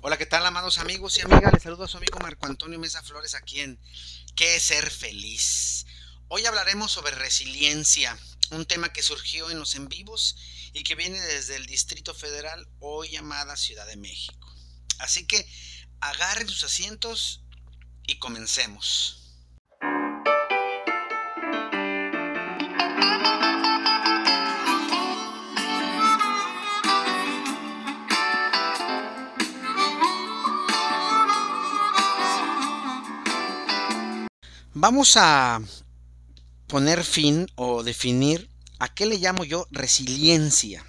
Hola, ¿qué tal, amados amigos y amigas? Les saludo a su amigo Marco Antonio Mesa Flores aquí en ¿Qué ser feliz? Hoy hablaremos sobre resiliencia, un tema que surgió en los en vivos y que viene desde el Distrito Federal, hoy llamada Ciudad de México. Así que agarren sus asientos y comencemos. Vamos a poner fin o definir a qué le llamo yo resiliencia.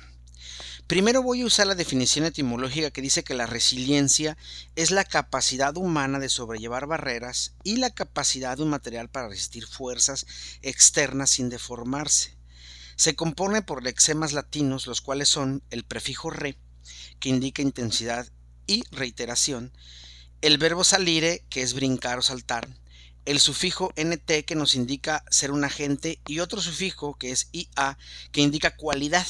Primero voy a usar la definición etimológica que dice que la resiliencia es la capacidad humana de sobrellevar barreras y la capacidad de un material para resistir fuerzas externas sin deformarse. Se compone por lexemas latinos, los cuales son el prefijo re, que indica intensidad y reiteración, el verbo salire, que es brincar o saltar, el sufijo nt que nos indica ser un agente y otro sufijo que es ia que indica cualidad.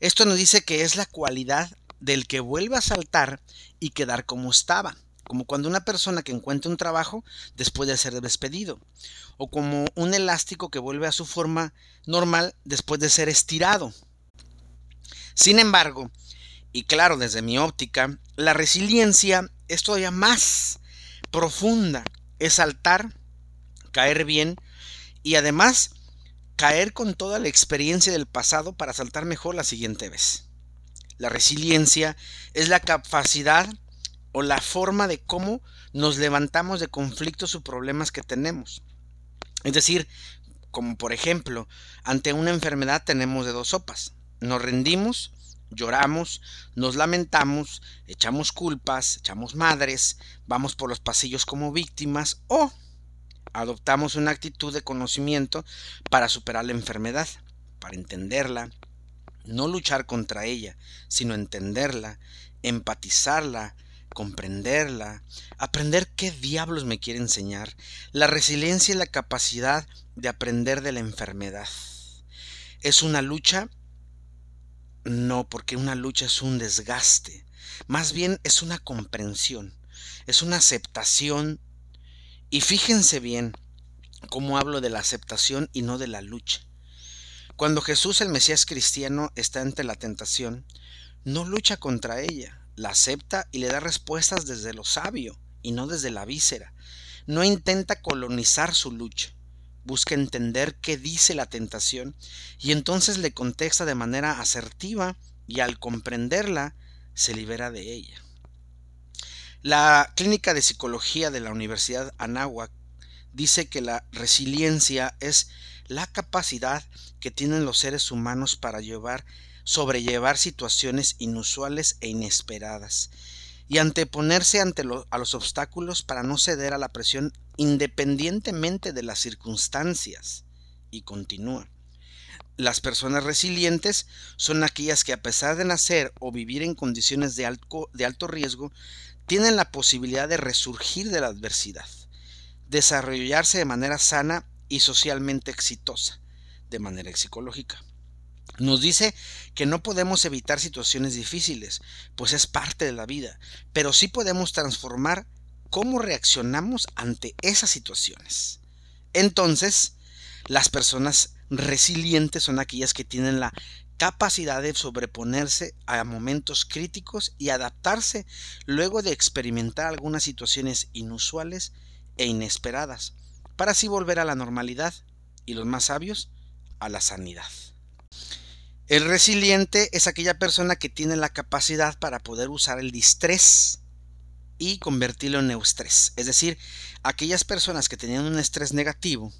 Esto nos dice que es la cualidad del que vuelve a saltar y quedar como estaba, como cuando una persona que encuentra un trabajo después de ser despedido, o como un elástico que vuelve a su forma normal después de ser estirado. Sin embargo, y claro desde mi óptica, la resiliencia es todavía más profunda es saltar, caer bien y además caer con toda la experiencia del pasado para saltar mejor la siguiente vez. La resiliencia es la capacidad o la forma de cómo nos levantamos de conflictos o problemas que tenemos. Es decir, como por ejemplo, ante una enfermedad tenemos de dos sopas. Nos rendimos lloramos, nos lamentamos, echamos culpas, echamos madres, vamos por los pasillos como víctimas o adoptamos una actitud de conocimiento para superar la enfermedad, para entenderla, no luchar contra ella, sino entenderla, empatizarla, comprenderla, aprender qué diablos me quiere enseñar. La resiliencia es la capacidad de aprender de la enfermedad. Es una lucha no, porque una lucha es un desgaste. Más bien es una comprensión, es una aceptación. Y fíjense bien cómo hablo de la aceptación y no de la lucha. Cuando Jesús el Mesías cristiano está ante la tentación, no lucha contra ella, la acepta y le da respuestas desde lo sabio y no desde la víscera. No intenta colonizar su lucha busca entender qué dice la tentación y entonces le contesta de manera asertiva y al comprenderla se libera de ella. La Clínica de Psicología de la Universidad Anáhuac dice que la resiliencia es la capacidad que tienen los seres humanos para llevar, sobrellevar situaciones inusuales e inesperadas y anteponerse ante a los obstáculos para no ceder a la presión independientemente de las circunstancias. Y continúa. Las personas resilientes son aquellas que a pesar de nacer o vivir en condiciones de alto, de alto riesgo, tienen la posibilidad de resurgir de la adversidad, desarrollarse de manera sana y socialmente exitosa, de manera psicológica. Nos dice que no podemos evitar situaciones difíciles, pues es parte de la vida, pero sí podemos transformar cómo reaccionamos ante esas situaciones. Entonces, las personas resilientes son aquellas que tienen la capacidad de sobreponerse a momentos críticos y adaptarse luego de experimentar algunas situaciones inusuales e inesperadas, para así volver a la normalidad y los más sabios a la sanidad. El resiliente es aquella persona que tiene la capacidad para poder usar el distrés y convertirlo en eustrés. Es decir, aquellas personas que tenían un estrés negativo,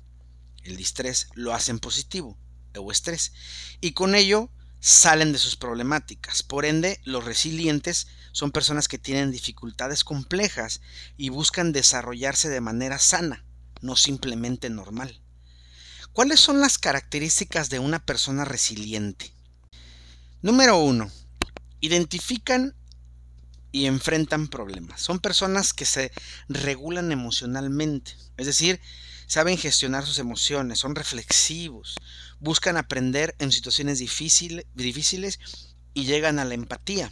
el distrés, lo hacen positivo, eustrés, y con ello salen de sus problemáticas. Por ende, los resilientes son personas que tienen dificultades complejas y buscan desarrollarse de manera sana, no simplemente normal. ¿Cuáles son las características de una persona resiliente? Número uno, identifican y enfrentan problemas. Son personas que se regulan emocionalmente, es decir, saben gestionar sus emociones, son reflexivos, buscan aprender en situaciones difíciles y llegan a la empatía.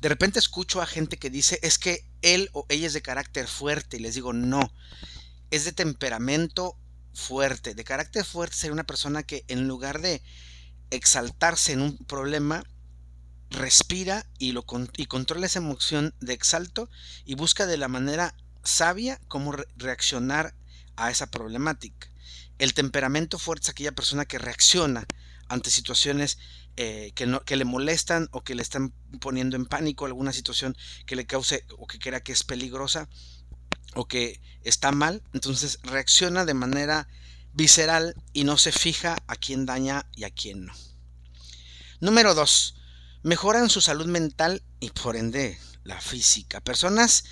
De repente escucho a gente que dice, es que él o ella es de carácter fuerte y les digo, no, es de temperamento fuerte. De carácter fuerte sería una persona que en lugar de exaltarse en un problema, respira y, lo, y controla esa emoción de exalto y busca de la manera sabia cómo reaccionar a esa problemática. El temperamento fuerte es aquella persona que reacciona ante situaciones eh, que, no, que le molestan o que le están poniendo en pánico alguna situación que le cause o que crea que es peligrosa o que está mal, entonces reacciona de manera visceral y no se fija a quién daña y a quién no. Número 2. Mejoran su salud mental y por ende la física. Personas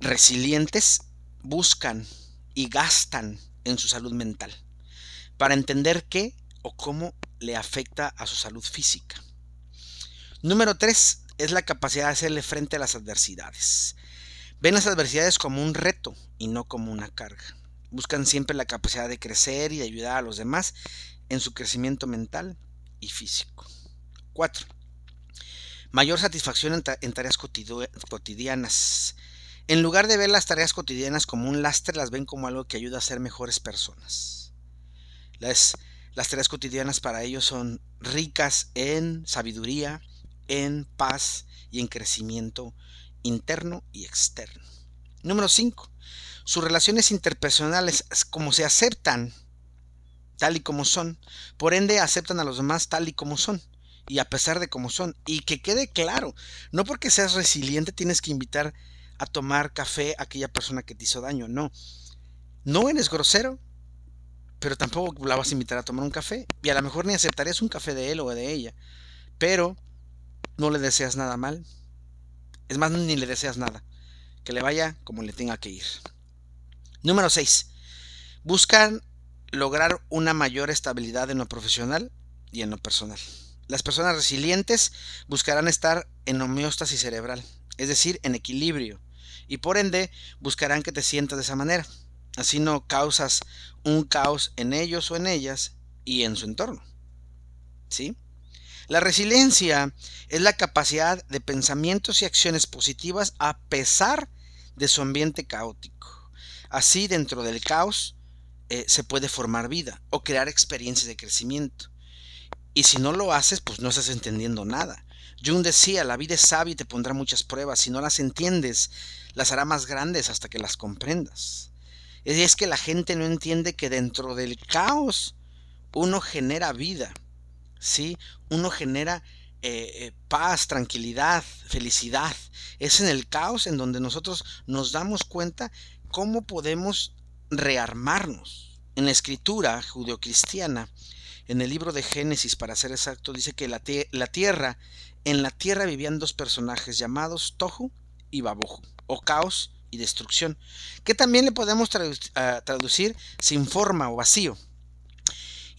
resilientes buscan y gastan en su salud mental para entender qué o cómo le afecta a su salud física. Número 3 es la capacidad de hacerle frente a las adversidades. Ven las adversidades como un reto y no como una carga. Buscan siempre la capacidad de crecer y de ayudar a los demás en su crecimiento mental y físico. 4. Mayor satisfacción en, tareas cotidianas. En lugar de ver las tareas cotidianas como un lastre, las ven como algo que ayuda a ser mejores personas. Las, las tareas cotidianas para ellos son ricas en sabiduría, en paz y en crecimiento interno y externo. Número 5. Sus relaciones interpersonales, como se aceptan tal y como son, por ende aceptan a los demás tal y como son y a pesar de como son. Y que quede claro, no porque seas resiliente tienes que invitar a tomar café a aquella persona que te hizo daño, no. No eres grosero, pero tampoco la vas a invitar a tomar un café. Y a lo mejor ni aceptarías un café de él o de ella, pero no le deseas nada mal. Es más, ni le deseas nada. Que le vaya como le tenga que ir. Número 6. Buscan lograr una mayor estabilidad en lo profesional y en lo personal. Las personas resilientes buscarán estar en homeostasis cerebral, es decir, en equilibrio, y por ende buscarán que te sientas de esa manera. Así no causas un caos en ellos o en ellas y en su entorno. ¿Sí? La resiliencia es la capacidad de pensamientos y acciones positivas a pesar de su ambiente caótico. Así, dentro del caos, eh, se puede formar vida o crear experiencias de crecimiento. Y si no lo haces, pues no estás entendiendo nada. Jung decía, la vida es sabia y te pondrá muchas pruebas. Si no las entiendes, las hará más grandes hasta que las comprendas. Y es que la gente no entiende que dentro del caos uno genera vida. ¿Sí? Uno genera eh, eh, paz, tranquilidad, felicidad. Es en el caos en donde nosotros nos damos cuenta cómo podemos rearmarnos. En la escritura judeocristiana, en el libro de Génesis, para ser exacto, dice que la, la tierra, en la tierra vivían dos personajes llamados Tohu y Baboju, o caos y destrucción, que también le podemos ah, traducir sin forma o vacío.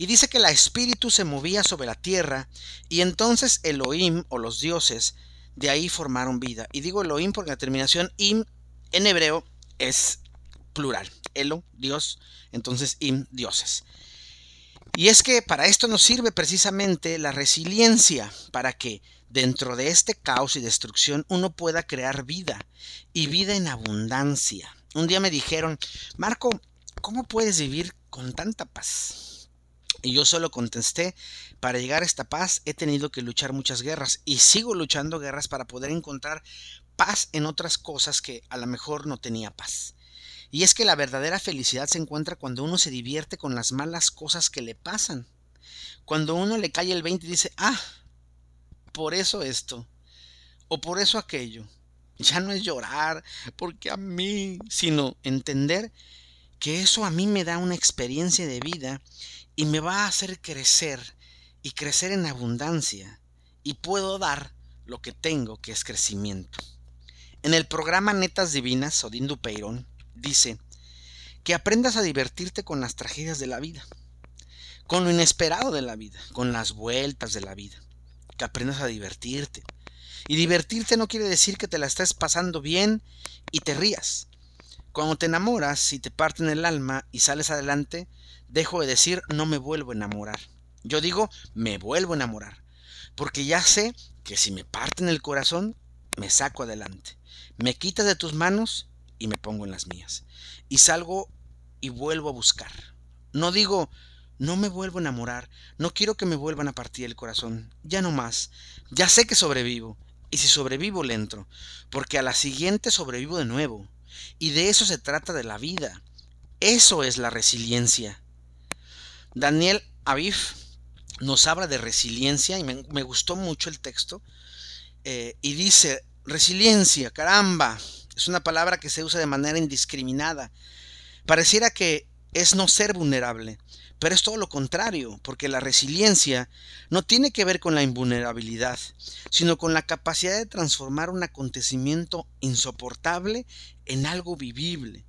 Y dice que el espíritu se movía sobre la tierra y entonces Elohim o los dioses de ahí formaron vida. Y digo Elohim porque la terminación im en hebreo es plural. Elo, Dios, entonces im, dioses. Y es que para esto nos sirve precisamente la resiliencia, para que dentro de este caos y destrucción uno pueda crear vida y vida en abundancia. Un día me dijeron, Marco, ¿cómo puedes vivir con tanta paz? Y yo solo contesté, para llegar a esta paz he tenido que luchar muchas guerras y sigo luchando guerras para poder encontrar paz en otras cosas que a lo mejor no tenía paz. Y es que la verdadera felicidad se encuentra cuando uno se divierte con las malas cosas que le pasan. Cuando uno le cae el 20 y dice, ah, por eso esto, o por eso aquello. Ya no es llorar, porque a mí, sino entender que eso a mí me da una experiencia de vida y me va a hacer crecer y crecer en abundancia y puedo dar lo que tengo que es crecimiento. En el programa Netas Divinas, Odín Dupeirón dice que aprendas a divertirte con las tragedias de la vida, con lo inesperado de la vida, con las vueltas de la vida, que aprendas a divertirte. Y divertirte no quiere decir que te la estés pasando bien y te rías. Cuando te enamoras y te parten el alma y sales adelante, dejo de decir no me vuelvo a enamorar. Yo digo me vuelvo a enamorar. Porque ya sé que si me parten el corazón, me saco adelante. Me quitas de tus manos y me pongo en las mías. Y salgo y vuelvo a buscar. No digo, no me vuelvo a enamorar, no quiero que me vuelvan a partir el corazón, ya no más. Ya sé que sobrevivo, y si sobrevivo le entro, porque a la siguiente sobrevivo de nuevo. Y de eso se trata de la vida. Eso es la resiliencia. Daniel Aviv nos habla de resiliencia y me, gustó mucho el texto. Eh, y dice, resiliencia, caramba, es una palabra que se usa de manera indiscriminada. Pareciera que es no ser vulnerable, pero es todo lo contrario, porque la resiliencia no tiene que ver con la invulnerabilidad, sino con la capacidad de transformar un acontecimiento insoportable en algo vivible,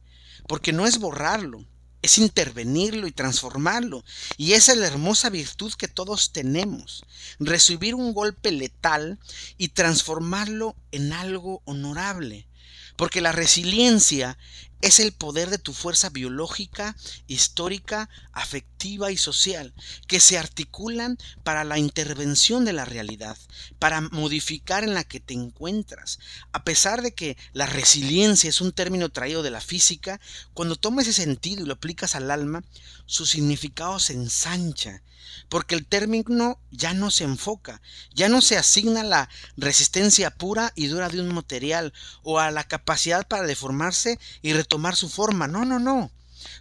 porque no es borrarlo, es intervenirlo y transformarlo. Y esa es la hermosa virtud que todos tenemos, recibir un golpe letal y transformarlo en algo honorable. Porque la resiliencia es el poder de tu fuerza biológica, histórica, afectiva y social, que se articulan para la intervención de la realidad, para modificar en la que te encuentras. A pesar de que la resiliencia es un término traído de la física, cuando tomas ese sentido y lo aplicas al alma, su significado se ensancha, porque el término ya no se enfoca, ya no se asigna la resistencia pura y dura de un material o a la capacidad para deformarse y tomar su forma. No, no, no.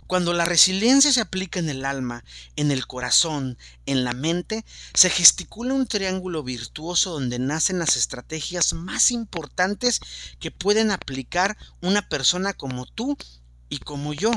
Cuando la resiliencia se aplica en el alma, en el corazón, en la mente, se gesticula un triángulo virtuoso donde nacen las estrategias más importantes que pueden aplicar una persona como tú y como yo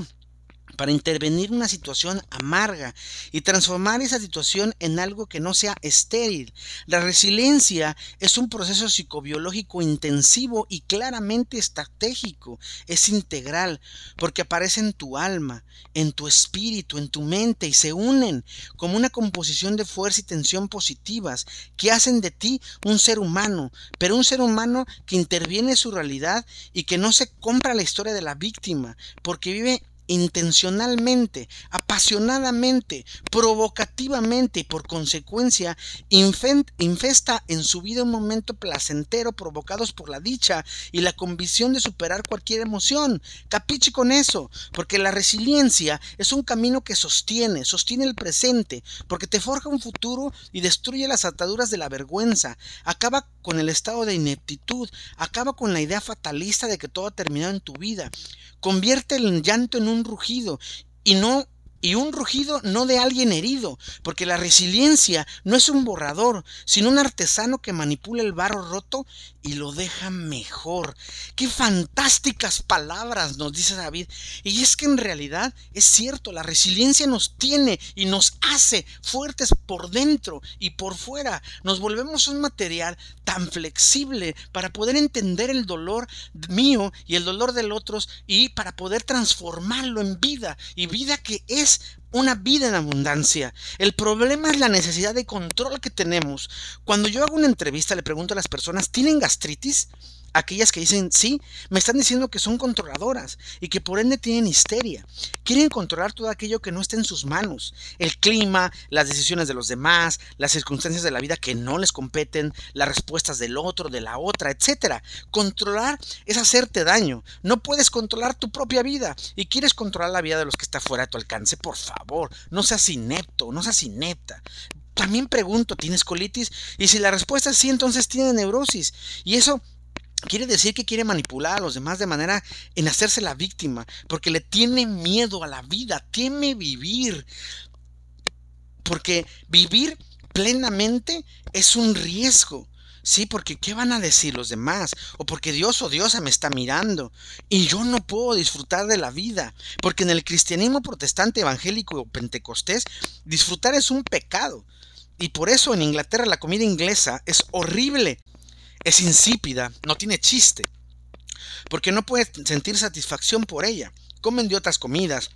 para intervenir en una situación amarga y transformar esa situación en algo que no sea estéril. La resiliencia es un proceso psicobiológico intensivo y claramente estratégico, es integral, porque aparece en tu alma, en tu espíritu, en tu mente y se unen como una composición de fuerza y tensión positivas que hacen de ti un ser humano, pero un ser humano que interviene en su realidad y que no se compra la historia de la víctima, porque vive intencionalmente, apasionadamente, provocativamente y por consecuencia infesta en su vida un momento placentero provocados por la dicha y la convicción de superar cualquier emoción. Capiche con eso, porque la resiliencia es un camino que sostiene, sostiene el presente, porque te forja un futuro y destruye las ataduras de la vergüenza, acaba con el estado de ineptitud, acaba con la idea fatalista de que todo ha terminado en tu vida, convierte el llanto en un rugido. Y no y un rugido no de alguien herido, porque la resiliencia no es un borrador, sino un artesano que manipula el barro roto y lo deja mejor. Qué fantásticas palabras nos dice David. Y es que en realidad es cierto, la resiliencia nos tiene y nos hace fuertes por dentro y por fuera. Nos volvemos un material tan flexible para poder entender el dolor mío y el dolor del otro y para poder transformarlo en vida y vida que es una vida en abundancia. El problema es la necesidad de control que tenemos. Cuando yo hago una entrevista le pregunto a las personas, ¿tienen gastritis? Aquellas que dicen sí, me están diciendo que son controladoras y que por ende tienen histeria. Quieren controlar todo aquello que no está en sus manos. El clima, las decisiones de los demás, las circunstancias de la vida que no les competen, las respuestas del otro, de la otra, etc. Controlar es hacerte daño. No puedes controlar tu propia vida y quieres controlar la vida de los que está fuera de tu alcance. Por favor, no seas inepto, no seas inepta también pregunto, ¿tienes colitis? Y si la respuesta es sí, entonces tiene neurosis. Y eso Quiere decir que quiere manipular a los demás de manera en hacerse la víctima, porque le tiene miedo a la vida, teme vivir. Porque vivir plenamente es un riesgo. Sí, porque ¿qué van a decir los demás? O porque Dios o Diosa me está mirando y yo no puedo disfrutar de la vida. Porque en el cristianismo protestante, evangélico o pentecostés, disfrutar es un pecado. Y por eso en Inglaterra la comida inglesa es horrible es insípida, no tiene chiste, porque no puedes sentir satisfacción por ella. Comen de otras comidas,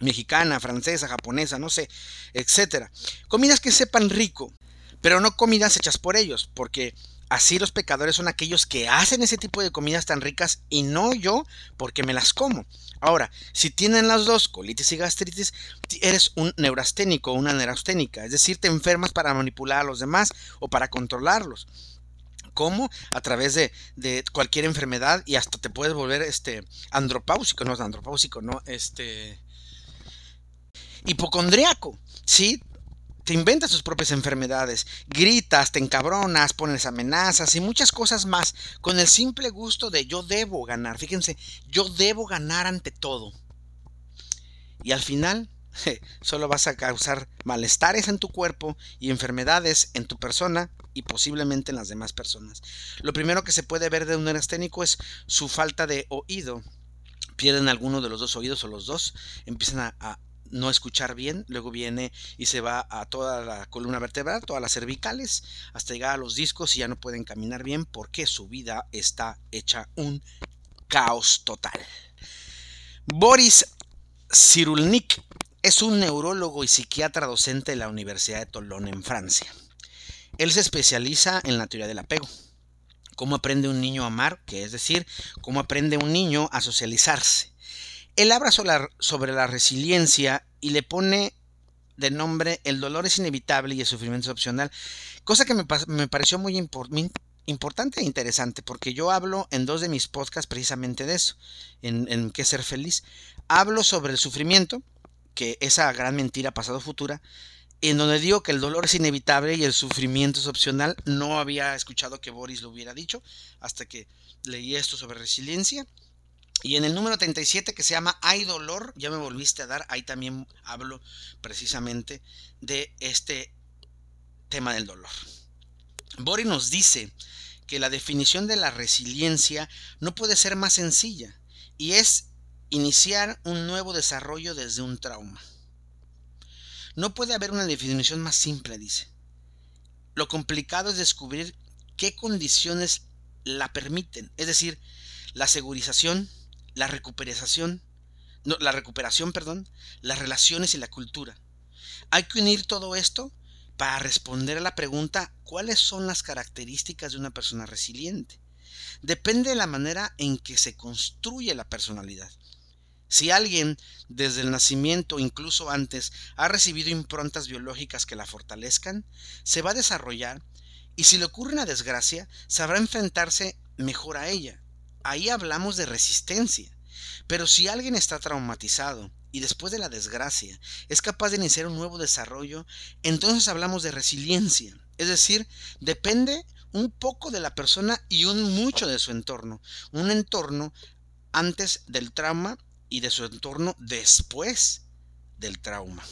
mexicana, francesa, japonesa, no sé, etcétera. Comidas que sepan rico, pero no comidas hechas por ellos, porque así los pecadores son aquellos que hacen ese tipo de comidas tan ricas y no yo porque me las como. Ahora, si tienen las dos, colitis y gastritis, eres un neurasténico o una neurasténica, es decir, te enfermas para manipular a los demás o para controlarlos. ¿Cómo? A través de, cualquier enfermedad y hasta te puedes volver este andropáusico, no es andropáusico, no, este hipocondriaco, ¿sí? Te inventas tus propias enfermedades, gritas, te encabronas, pones amenazas y muchas cosas más con el simple gusto de yo debo ganar. Fíjense, yo debo ganar ante todo. Y al final solo vas a causar malestares en tu cuerpo y enfermedades en tu persona y posiblemente en las demás personas. Lo primero que se puede ver de un neurasténico es su falta de oído. Pierden alguno de los dos oídos o los dos, empiezan a, no escuchar bien, luego viene y se va a toda la columna vertebral, todas las cervicales, hasta llegar a los discos y ya no pueden caminar bien porque su vida está hecha un caos total. Boris Cyrulnik es un neurólogo y psiquiatra docente de la Universidad de Tolón en Francia. Él se especializa en la teoría del apego. Cómo aprende un niño a amar, que es decir, cómo aprende un niño a socializarse. Él habla sobre la resiliencia y le pone de nombre El dolor es inevitable y el sufrimiento es opcional, cosa que me, pareció muy importante e interesante, porque yo hablo en dos de mis podcasts precisamente de eso, en, en qué ser feliz. Hablo sobre el sufrimiento, que esa gran mentira pasado-futura, en donde digo que el dolor es inevitable y el sufrimiento es opcional. No había escuchado que Boris lo hubiera dicho hasta que leí esto sobre resiliencia. Y en el número 37 que se llama Hay dolor, ya me volviste a dar, ahí también hablo precisamente de este tema del dolor. Boris nos dice que la definición de la resiliencia no puede ser más sencilla y es iniciar un nuevo desarrollo desde un trauma. No puede haber una definición más simple, dice. Lo complicado es descubrir qué condiciones la permiten, es decir, la segurización, la recuperación, no, la recuperación, perdón, las relaciones y la cultura. Hay que unir todo esto para responder a la pregunta ¿cuáles son las características de una persona resiliente? Depende de la manera en que se construye la personalidad. Si alguien desde el nacimiento, incluso antes, ha recibido improntas biológicas que la fortalezcan, se va a desarrollar y si le ocurre una desgracia, sabrá enfrentarse mejor a ella. Ahí hablamos de resistencia. Pero si alguien está traumatizado y después de la desgracia es capaz de iniciar un nuevo desarrollo, entonces hablamos de resiliencia. Es decir, depende un poco de la persona y un mucho de su entorno. Un entorno antes del trauma y de su entorno después del trauma.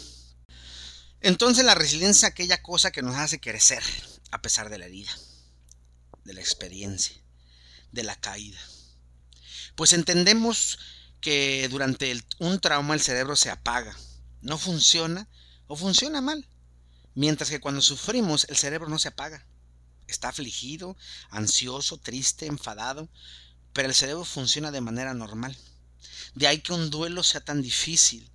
Entonces la resiliencia es aquella cosa que nos hace crecer a pesar de la herida, de la experiencia, de la caída. Pues entendemos que durante un trauma el cerebro se apaga, no funciona o funciona mal, mientras que cuando sufrimos el cerebro no se apaga. Está afligido, ansioso, triste, enfadado, pero el cerebro funciona de manera normal. De ahí que un duelo sea tan difícil,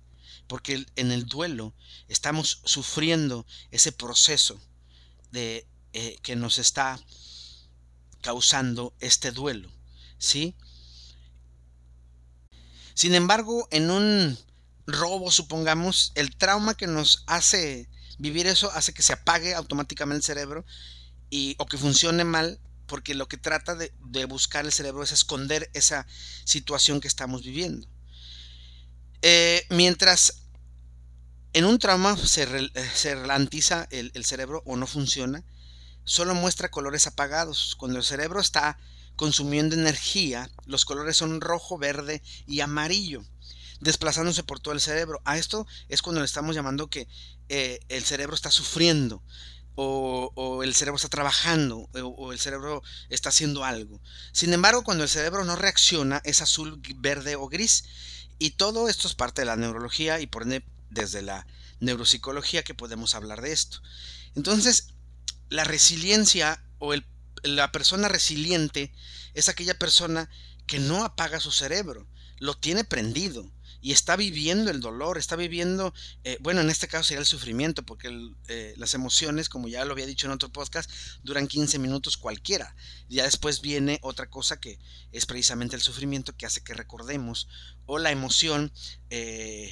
porque en el duelo estamos sufriendo ese proceso de eh, que nos está causando este duelo, ¿sí? Sin embargo, en un robo, supongamos, el trauma que nos hace vivir eso hace que se apague automáticamente el cerebro y, o que funcione mal porque lo que trata de, buscar el cerebro es esconder esa situación que estamos viviendo. Eh, mientras en un trauma se, se ralentiza el, el, cerebro o no funciona, solo muestra colores apagados. Cuando el cerebro está consumiendo energía, los colores son rojo, verde y amarillo, desplazándose por todo el cerebro. A esto es cuando le estamos llamando que eh, el cerebro está sufriendo o, el cerebro está trabajando o, el cerebro está haciendo algo. Sin embargo, cuando el cerebro no reacciona, es azul, verde o gris. Y todo esto es parte de la neurología y por ende desde la neuropsicología que podemos hablar de esto. Entonces, la resiliencia o la persona resiliente es aquella persona que no apaga su cerebro, lo tiene prendido y está viviendo el dolor, está viviendo, eh, bueno, en este caso sería el sufrimiento, porque eh, las emociones, como ya lo había dicho en otro podcast, duran 15 minutos cualquiera. Ya después viene otra cosa que es precisamente el sufrimiento que hace que recordemos, o la emoción eh,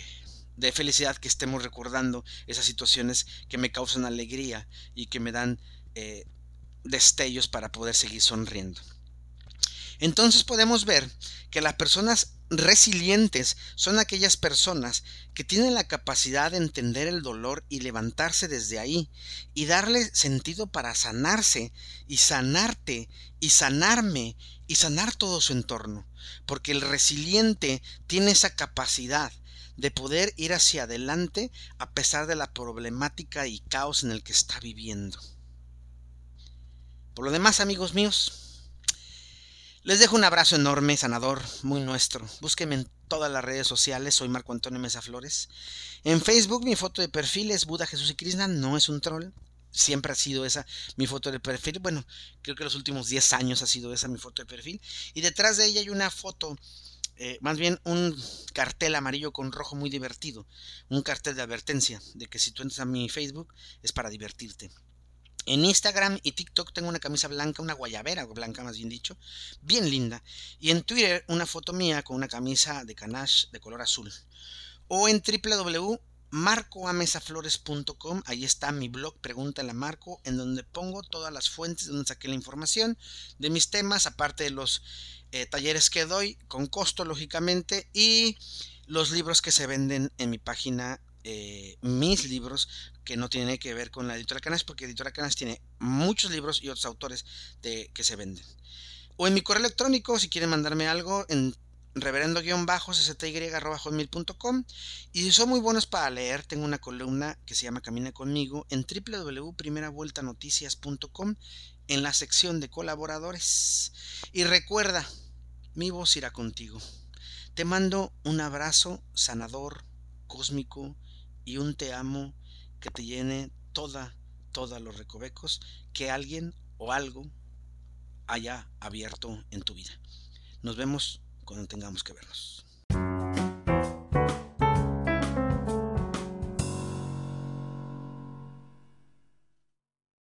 de felicidad que estemos recordando esas situaciones que me causan alegría y que me dan destellos para poder seguir sonriendo. Entonces podemos ver que las personas resilientes son aquellas personas que tienen la capacidad de entender el dolor y levantarse desde ahí y darle sentido para sanarse y sanarte y sanarme y sanar todo su entorno. Porque el resiliente tiene esa capacidad de poder ir hacia adelante a pesar de la problemática y caos en el que está viviendo. Por lo demás, amigos míos, les dejo un abrazo enorme, sanador, muy nuestro. Búsquenme en todas las redes sociales, soy Marco Antonio Mesa Flores. En Facebook mi foto de perfil es Buda Jesús y Krishna, no es un troll. Siempre ha sido esa mi foto de perfil. Bueno, creo que los últimos 10 años ha sido esa mi foto de perfil. Y detrás de ella hay una foto, eh, más bien un cartel amarillo con rojo muy divertido. Un cartel de advertencia de que si tú entras a mi Facebook es para divertirte. En Instagram y TikTok tengo una camisa blanca, una guayabera blanca más bien dicho, bien linda. Y en Twitter una foto mía con una camisa de canache de color azul. O en www.marcoamesaflores.com, ahí está mi blog Pregúntale a Marco, en donde pongo todas las fuentes donde saqué la información de mis temas, aparte de los eh, talleres que doy, con costo lógicamente, y los libros que se venden en mi página eh, mis libros que no tienen que ver con la editora Canas, porque editora Canas tiene muchos libros y otros autores de, que se venden. O en mi correo electrónico, si quieren mandarme algo, en reverendo-cty.com y son muy buenos para leer, tengo una columna que se llama Camina conmigo en www.primeravueltanoticias.com en la sección de colaboradores. Y recuerda, mi voz irá contigo. Te mando un abrazo sanador, cósmico, y un te amo que te llene toda, todos los recovecos que alguien o algo haya abierto en tu vida. Nos vemos cuando tengamos que vernos.